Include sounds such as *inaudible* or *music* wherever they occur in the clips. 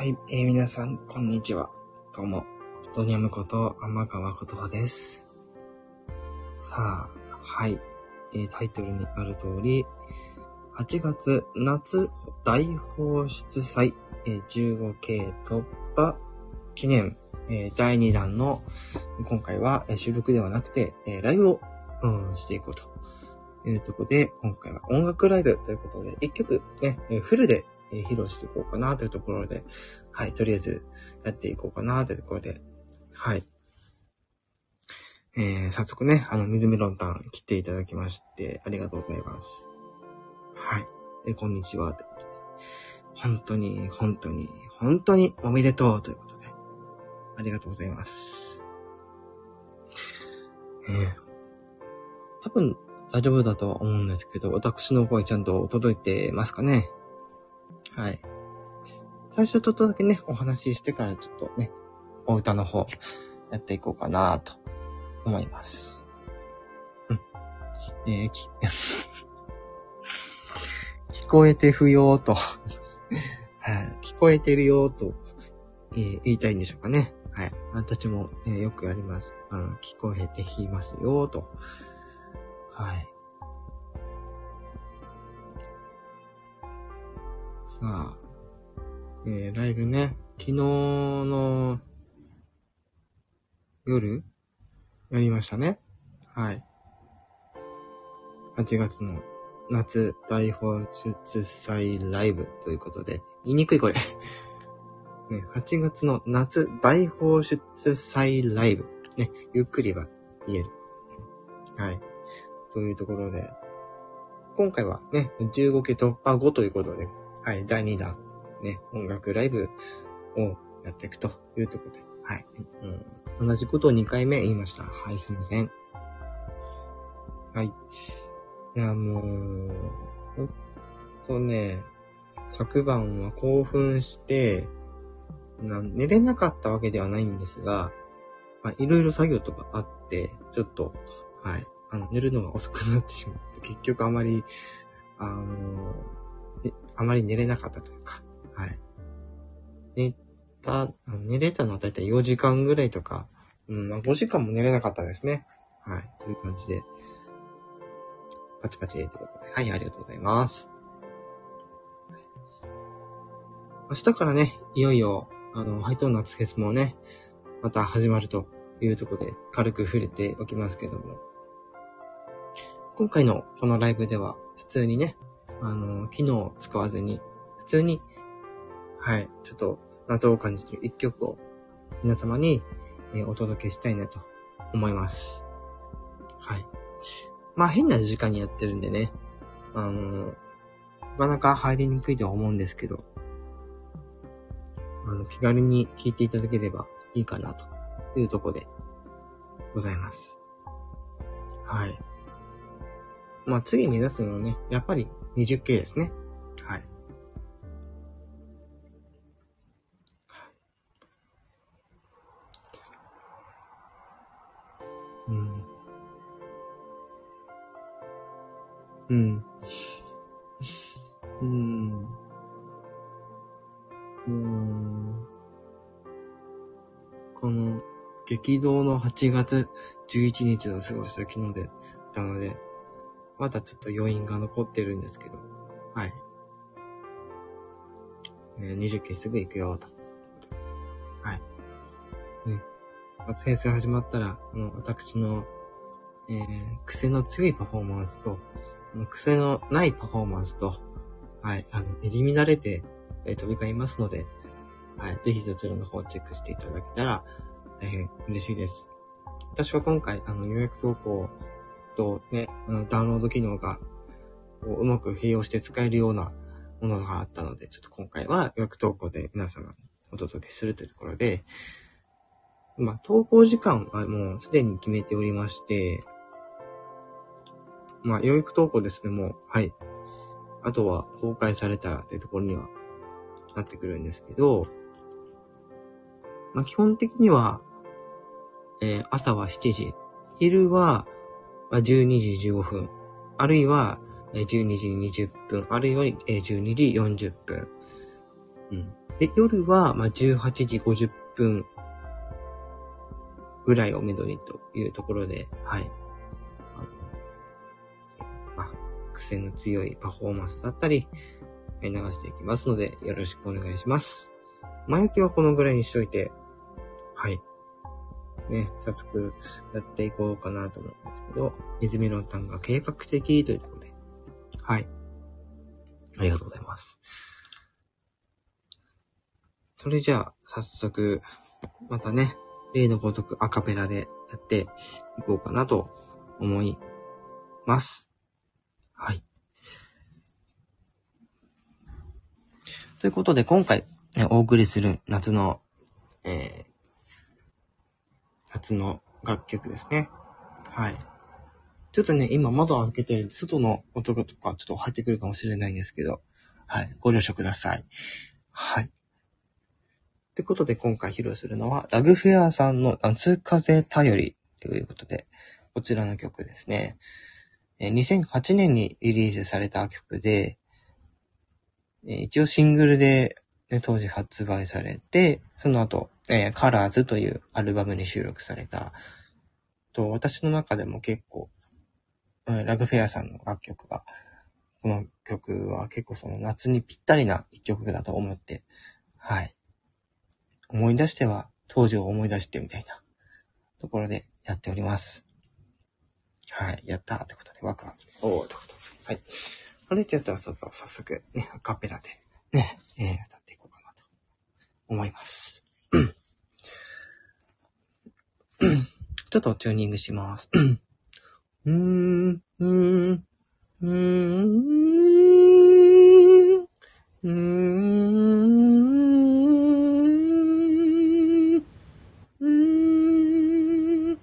はい、えー、皆さん、こんにちは。どうも、ことにゃむこと、天川ことはです。さあ、はい、えー、タイトルにある通り、8月夏大放出祭、えー、15系突破記念、えー、第2弾の、今回は、えー、収録ではなくて、えー、ライブを、うん、していこうというとこで、今回は音楽ライブということで、1曲ね、えー、フルでえー、披露していこうかなというところで、はい、とりあえずやっていこうかなというところで、はい。えー、早速ね、あの、水メロンタン切っていただきまして、ありがとうございます。はい。えこんにちは。本当に、本当に、本当におめでとうということで、ありがとうございます。えー、多分大丈夫だとは思うんですけど、私の声ちゃんと届いてますかね？はい。最初ちょっとだけね、お話ししてからちょっとね、お歌の方、やっていこうかなと思います。うん。えー、き、*laughs* 聞こえて不要と *laughs* はい。聞こえてるよと、えー、言いたいんでしょうかね。はい。私も、えー、よくやります。あの、聞こえていますよと。はい。さあ、えー、ライブね、昨日の夜やりましたね。はい。8月の夏大放出祭ライブということで、言いにくいこれ。*laughs* ね、8月の夏大放出祭ライブ。ね、ゆっくりは言える。はい。というところで、今回はね、15期突破後ということで、はい、第2弾、ね、音楽ライブをやっていくというところで、はい、うん。同じことを2回目言いました。はい、すいません。はい。いや、もう、ほんとね、昨晩は興奮して、寝れなかったわけではないんですが、まあ、いろいろ作業とかあって、ちょっと、はい、あの、寝るのが遅くなってしまって、結局あまり、あのあまり寝れなかったというか、はい。寝た、寝れたのはだいたい4時間ぐらいとか、うん、まあ5時間も寝れなかったですね。はい。という感じで、パチパチということで、はい、ありがとうございます。明日からね、いよいよ、あの、ハイトーン夏フェスもね、また始まるというところで軽く触れておきますけども、今回のこのライブでは普通にね、あの、機能を使わずに、普通に、はい、ちょっと謎を感じてる一曲を皆様に、えお届けしたいなと思います。はい。まあ変な時間にやってるんでね、あの、なかなか入りにくいとは思うんですけど、あの、気軽に聴いていただければいいかなというとこでございます。はい。まあ次目指すのはね、やっぱり 20K ですね。はい。うん。うん。うん。うん。この、激動の8月11日を過ごした昨日で、たので、まだちょっと余韻が残ってるんですけど、はい。えー、20期すぐ行くよ、と。はい。ね。先生始まったら、もう私の、えー、癖の強いパフォーマンスと、癖のないパフォーマンスと、はい、あの、入り乱れて、えー、飛び交いますので、はい、ぜひそちらの方をチェックしていただけたら、大変嬉しいです。私は今回、あの、予約投稿をとね、ダウンロード機能がうまく併用して使えるようなものがあったので、ちょっと今回は予約投稿で皆様にお届けするというところで、まあ、投稿時間はもうすでに決めておりまして、まあ、予約投稿ですね、もう、はい。あとは公開されたらというところにはなってくるんですけど、まあ、基本的には、えー、朝は7時、昼は12時15分、あるいは12時20分、あるいは12時40分。うん。で、夜は、まあ、18時50分ぐらいをめどにというところで、はい。あの、癖の強いパフォーマンスだったり、流していきますので、よろしくお願いします。前置きはこのぐらいにしといて、はい。ね、早速やっていこうかなと思うんですけど、水メロンタンが計画的ということで、はい。ありがとうございます。それじゃあ、早速、またね、例のごとくアカペラでやっていこうかなと思います。はい。ということで、今回、お送りする夏の、えー、夏の楽曲ですね。はい。ちょっとね、今窓を開けてるんで、外の音とかちょっと入ってくるかもしれないんですけど、はい。ご了承ください。はい。ということで、今回披露するのは、ラグフェアさんの夏風頼りということで、こちらの曲ですね。2008年にリリースされた曲で、一応シングルで、ね、当時発売されて、その後、えー、カラーズというアルバムに収録された、と、私の中でも結構、ラグフェアさんの楽曲が、この曲は結構その夏にぴったりな一曲だと思って、はい。思い出しては当時を思い出してみたいなところでやっております。はい。やったーってことでワクワク。おーってことで。はい。これちょっと早速ね、アカペラでね、えー、歌っていこうかなと思います。ちょっとチューニングします。*laughs* うーん、うーん、うーん、うーん、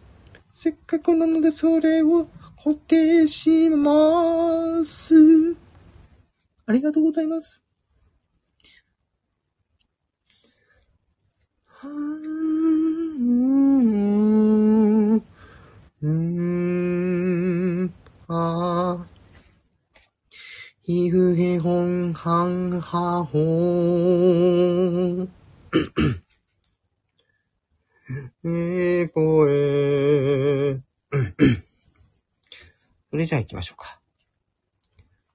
せっかくなのでそれを固定します。ありがとうございます。はーん、うーん、あひふへほんはんはほー。えこえー。それじゃあ行きましょうか。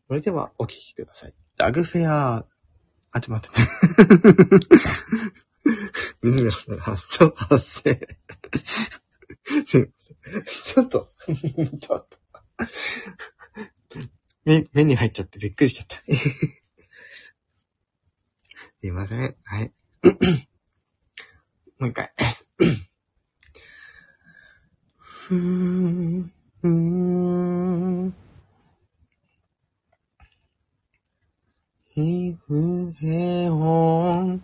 それではお聞きください。ラグフェア、あ、ちょっと待って。*laughs* 水村さん発症発生。*laughs* すいません。ちょっと、ちょっと。目、目に入っちゃってびっくりしちゃった。*laughs* すいません。はい。*coughs* もう一回。ふーん。うーん。ひふへほん、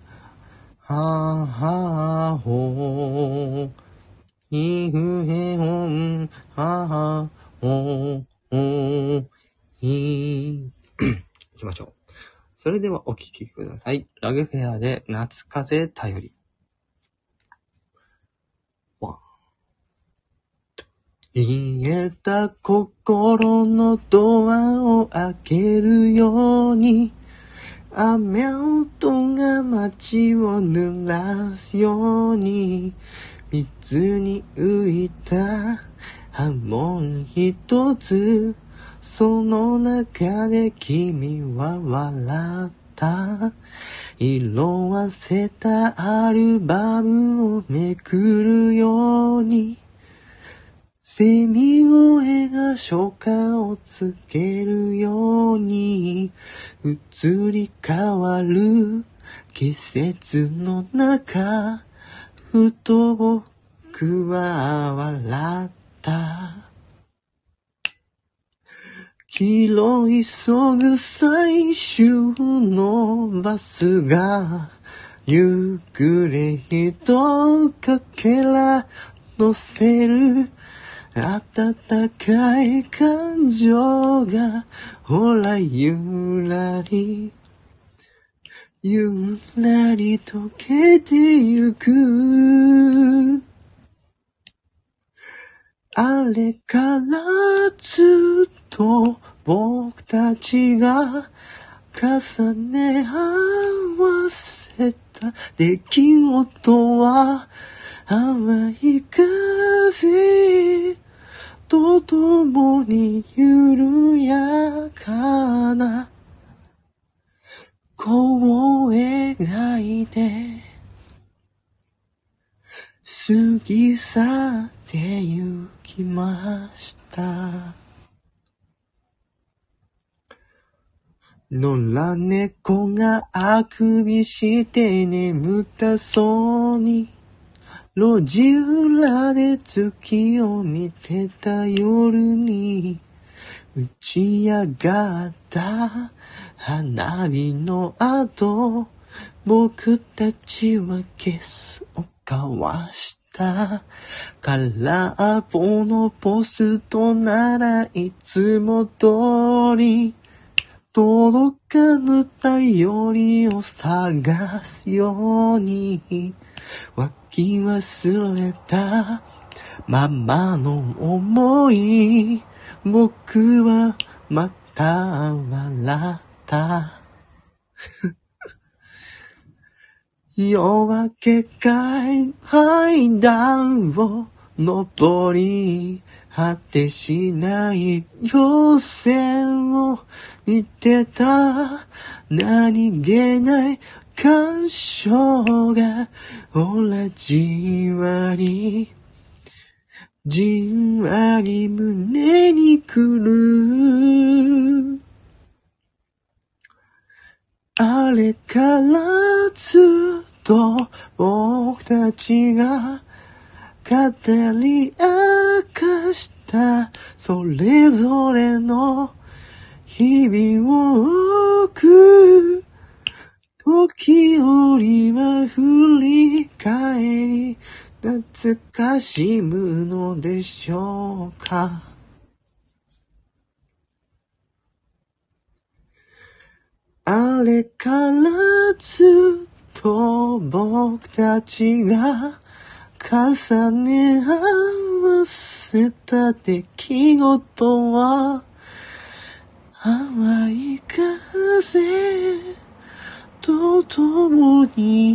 ははほひふへほん、ははほほひ。*coughs* いきましょう。それではお聴きください。ラグフェアで夏風頼り。冷えた心のドアを開けるように雨音が街を濡らすように水に浮いた波紋一つその中で君は笑った色あせたアルバムをめくるようにセミ声が初夏を告げるように移り変わる季節の中ふと僕は笑った。拾い急ぐ最終のバスがゆっくり人かけら乗せる。温かい感情が、ほらゆらり、ゆらり溶けてゆく。あれからずっと僕たちが重ね合わせた出来事は淡い風とともに緩やかな弧を描いて過ぎ去って行きました。野良猫があくびして眠たそうに路地裏で月を見てた夜に打ち上がった花火の後僕たちはキスを交わした。空っぽのポストならいつも通り届かぬ頼りを探すように。湧き忘れたままの思い。僕はまた笑った。夜明け階段を登り果てしない稜線を見てた。何気ない感傷がほらじわり。じんわり胸に来る。あれからずっと僕たちが語り明かした。それぞれの日々を送る。時折は振り返り。懐かしむのでしょうか？あれからずっと僕たちが重ね合わせた出来事は淡い風とともに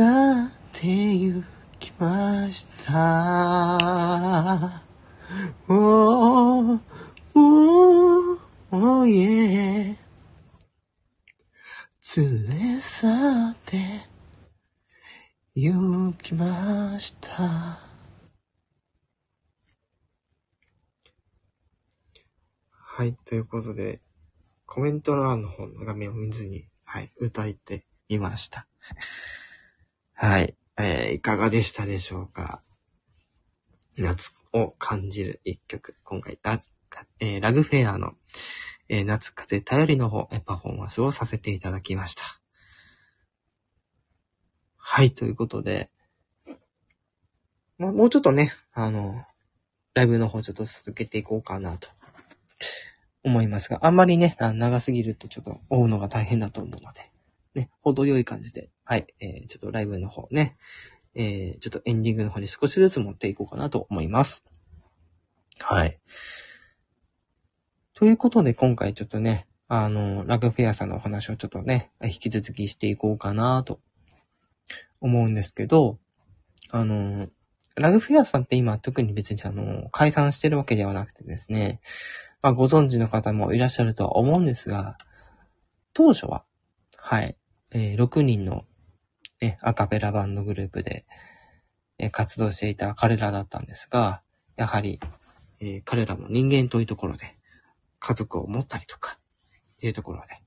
去って行きました。おー、おー、おー、いえ。連れ去って行きました。はい、ということで、コメント欄の方の画面を見ずに、はい、歌いてみました。はい、えー、いかがでしたでしょうか？夏を感じる一曲。今回、えーラグフェアの、えー夏風頼りの方、えパフォーマンスをさせていただきました。はい、ということで、まあ、もうちょっとね、あの、ライブの方ちょっと続けていこうかなと思いますが、あんまりね、長すぎるとちょっと追うのが大変だと思うので、ね、程よい感じで、はい、えー、ちょっとライブの方ね、えー、ちょっとエンディングの方に少しずつ持っていこうかなと思います。はい。ということで、今回ちょっとね、あの、ラグフェアさんのお話をちょっとね、引き続きしていこうかなと思うんですけど、あの、ラグフェアさんって今特に別にあの、解散してるわけではなくてですね、まあご存知の方もいらっしゃるとは思うんですが、当初は、はい、えー6人の、ね、アカペラバンドグループで、え活動していた彼らだったんですが、やはり、え彼らも人間というところで、家族を持ったりとか、っていうところで、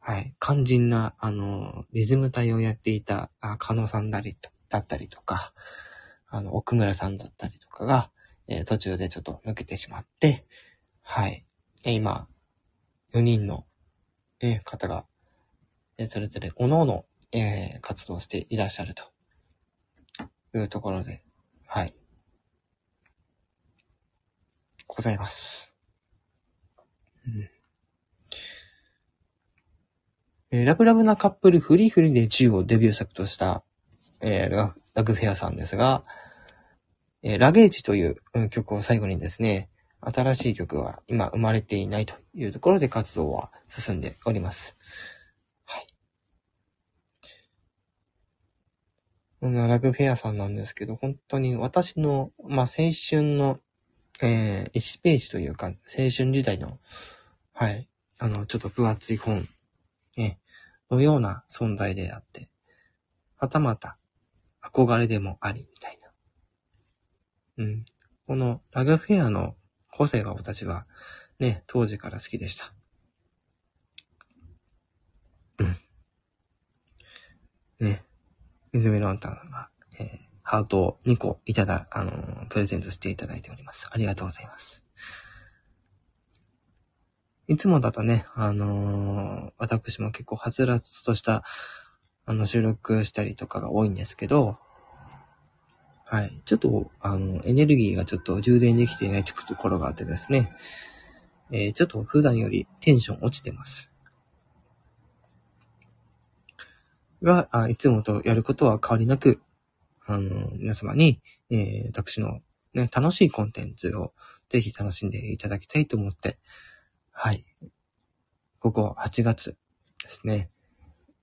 はい、肝心な、あの、リズム隊をやっていた、あ、加納さんだりと、だったりとか、あの、奥村さんだったりとかが、えー途中でちょっと抜けてしまって、はい。え今、4人の、え方が、えーそれぞれ、各々、えー活動していらっしゃるというところで、はい。ございます。うん。えーラブラブなカップルフリーフリーで10をデビュー作とした、えーラグフェアさんですが、えーラゲージという曲を最後にですね、新しい曲は今生まれていないというところで活動は進んでおります。はい。このラグフェアさんなんですけど、本当に私の、まあ、青春の、えー、1ページというか、青春時代の、はい、あの、ちょっと分厚い本、ね、のような存在であって、はたまた憧れでもあり、みたいな。うん。このラグフェアの個性が私はね、当時から好きでした。うん。ね。水メロンタンが、えーハートを2個いただ、あのープレゼントしていただいております。ありがとうございます。いつもだとね、あのー私も結構はつらつとした、あの、収録したりとかが多いんですけど、はい。ちょっと、あの、エネルギーがちょっと充電できていないところがあってですね、えーちょっと普段よりテンション落ちてます。が、いつもとやることは変わりなく、あの、皆様に、えー私のね、楽しいコンテンツをぜひ楽しんでいただきたいと思って、はい。ここ8月ですね、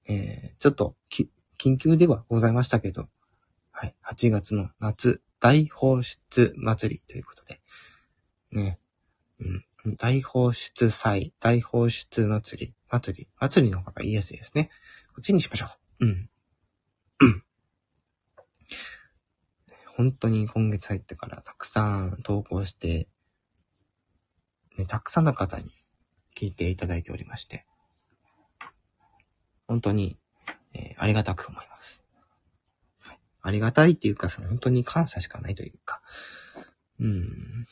えーちょっとき、緊急ではございましたけど、はい。8月の夏大放出祭りということで、ね、うん、大放出祭、大放出祭り、祭り、祭りの方が言いやすいですね。こっちにしましょう。うん。本当に今月入ってからたくさん投稿して、ね、たくさんの方に聞いていただいておりまして、本当に、えーありがたく思います。はいありがたいっていうか、その本当に感謝しかないというか、うん、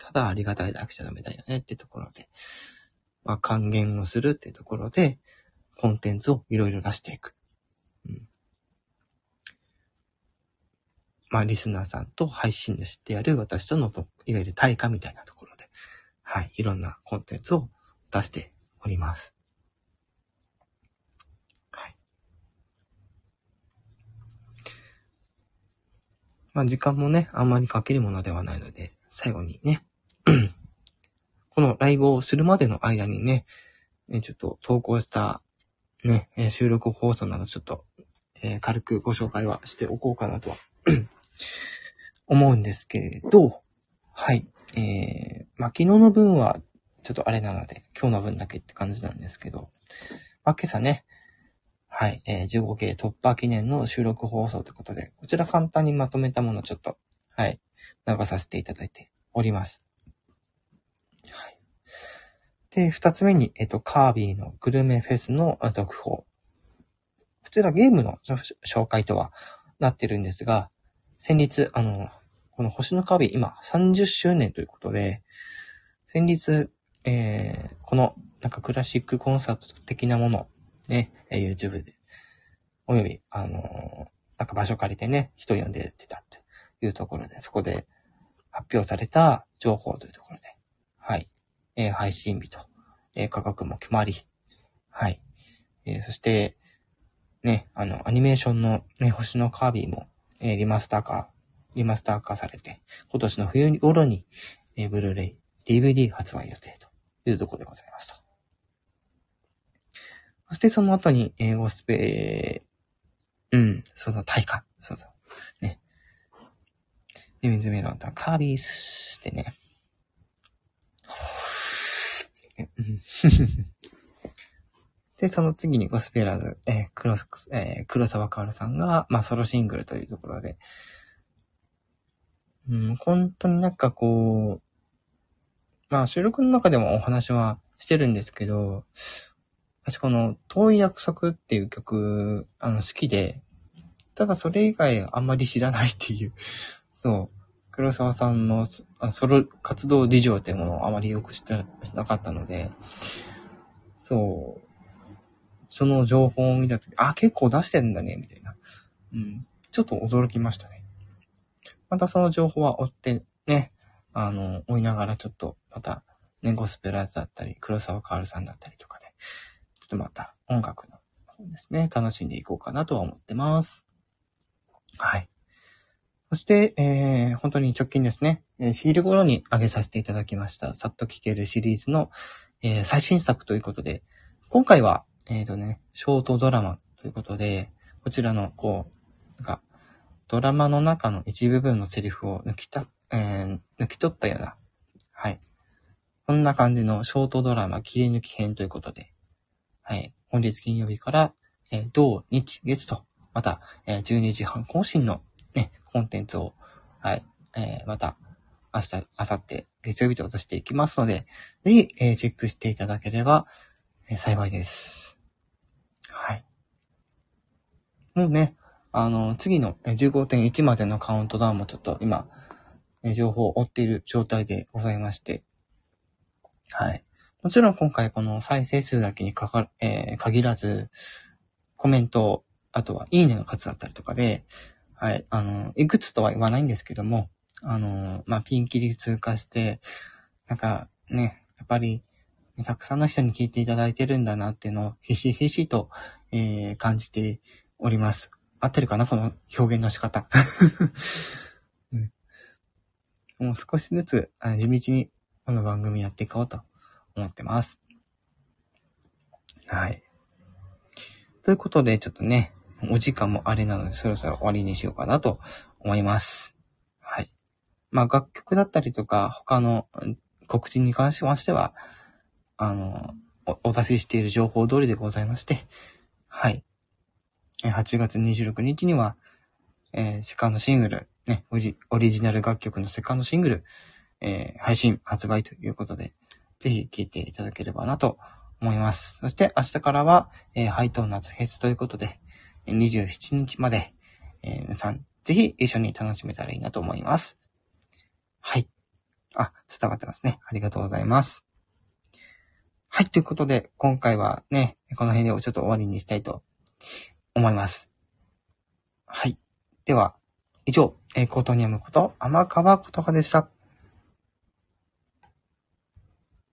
ただありがたいだけじゃダメだよねってところで、まあ、還元をするってところで、コンテンツをいろいろ出していく。うん、まあ、リスナーさんと配信主ってやる私との、いわゆる対価みたいなところで、はい、いろんなコンテンツを出しております。はい。まあ、時間もね、あんまりかけるものではないので、最後にね、*clears throat* このライブをするまでの間にね、ちょっと投稿した、ね、収録放送などちょっと、え軽くご紹介はしておこうかなとは、思うんですけれど、はい。えー、まあ、昨日の分は、ちょっとあれなので、今日の分だけって感じなんですけど、まあ、今朝ね、はい、えー、15系突破記念の収録放送ということで、こちら簡単にまとめたものをちょっと、はい、流させていただいております。はい。で、二つ目に、えっと、カービィのグルメフェスの続報。こちらゲームの紹介とはなってるんですが、先日、あの、この星のカービィ今30周年ということで、先日、えー、このなんかクラシックコンサート的なもの、ね、え YouTube で、および、あのなんか場所借りてね、人呼んでってたというところで、そこで発表された情報というところで、はい、えー配信日と、えー価格も決まり、はい、えーそして、ね、あの、アニメーションのね、星のカービィも、えーリマスター化、リマスター化されて、今年の冬頃に、えーブルーレイ、DVD 発売予定というところでございますと。そしてその後に、えーゴスペー、うん、そうそう、大化、そうそう、ね。で、水メロンとカービースってね。うんで、その次にゴスペラーズ、えー黒、えー黒沢薫さんが、まあ、ソロシングルというところで、うん、本当になんかこう、まあ、収録の中でもお話はしてるんですけど、私この、遠い約束っていう曲、あの、好きで、ただそれ以外あんまり知らないっていう、*laughs* そう、黒沢さんのソロ活動事情っていうものをあまりよく知ってなかったので、そう、その情報を見たとき、あ、結構出してるんだね、みたいな。うん。ちょっと驚きましたね。またその情報は追ってね、あの、追いながらちょっと、また、ね、ゴスペラーズだったり、黒沢薫さんだったりとかで、ちょっとまた音楽の方ですね、楽しんでいこうかなとは思ってます。はい。そして、えー、本当に直近ですね、えー昼頃に上げさせていただきました、さっと聞けるシリーズの、えー最新作ということで、今回は、えっ、とね、ショートドラマということで、こちらの、こう、なんか、ドラマの中の一部分のセリフを抜きた、えー抜き取ったような、はい。こんな感じのショートドラマ切り抜き編ということで、はい。本日金曜日から、えー土、日、月と、また、えー12時半更新のね、コンテンツを、はい。えーまた、明日、明後日、月曜日と出していきますので、ぜひ、えーチェックしていただければ、えー幸いです。はい。もうね、あの、次の15.1までのカウントダウンもちょっと今、え情報を追っている状態でございまして、はい。もちろん今回この再生数だけにかか、えー限らず、コメント、あとはいいねの数だったりとかで、はい、あの、いくつとは言わないんですけども、あの、まあ、ピンキリ通過して、なんかね、やっぱり、たくさんの人に聞いていただいてるんだなっていうのをひしひしと、えー感じております。合ってるかな？この表現の仕方。*laughs* もう少しずつ、あ地道にこの番組やっていこうと思ってます。はい。ということで、ちょっとね、お時間もあれなので、そろそろ終わりにしようかなと思います。はい。まあ、楽曲だったりとか、他の告知に関しましては、あの、おお出ししている情報通りでございまして、はい。8月26日には、えーセカンドシングル、ね、オリジナル楽曲のセカンドシングル、えー配信、発売ということで、ぜひ聴いていただければなと思います。そして明日からは、えーハイトーン夏フェスということで、27日まで、えー皆さん、ぜひ一緒に楽しめたらいいなと思います。はい。あ、伝わってますね。ありがとうございます。はい、ということで、今回はね、この辺でちょっと終わりにしたいと思います。はい。では、以上、コートニアムこと天川琴葉でした。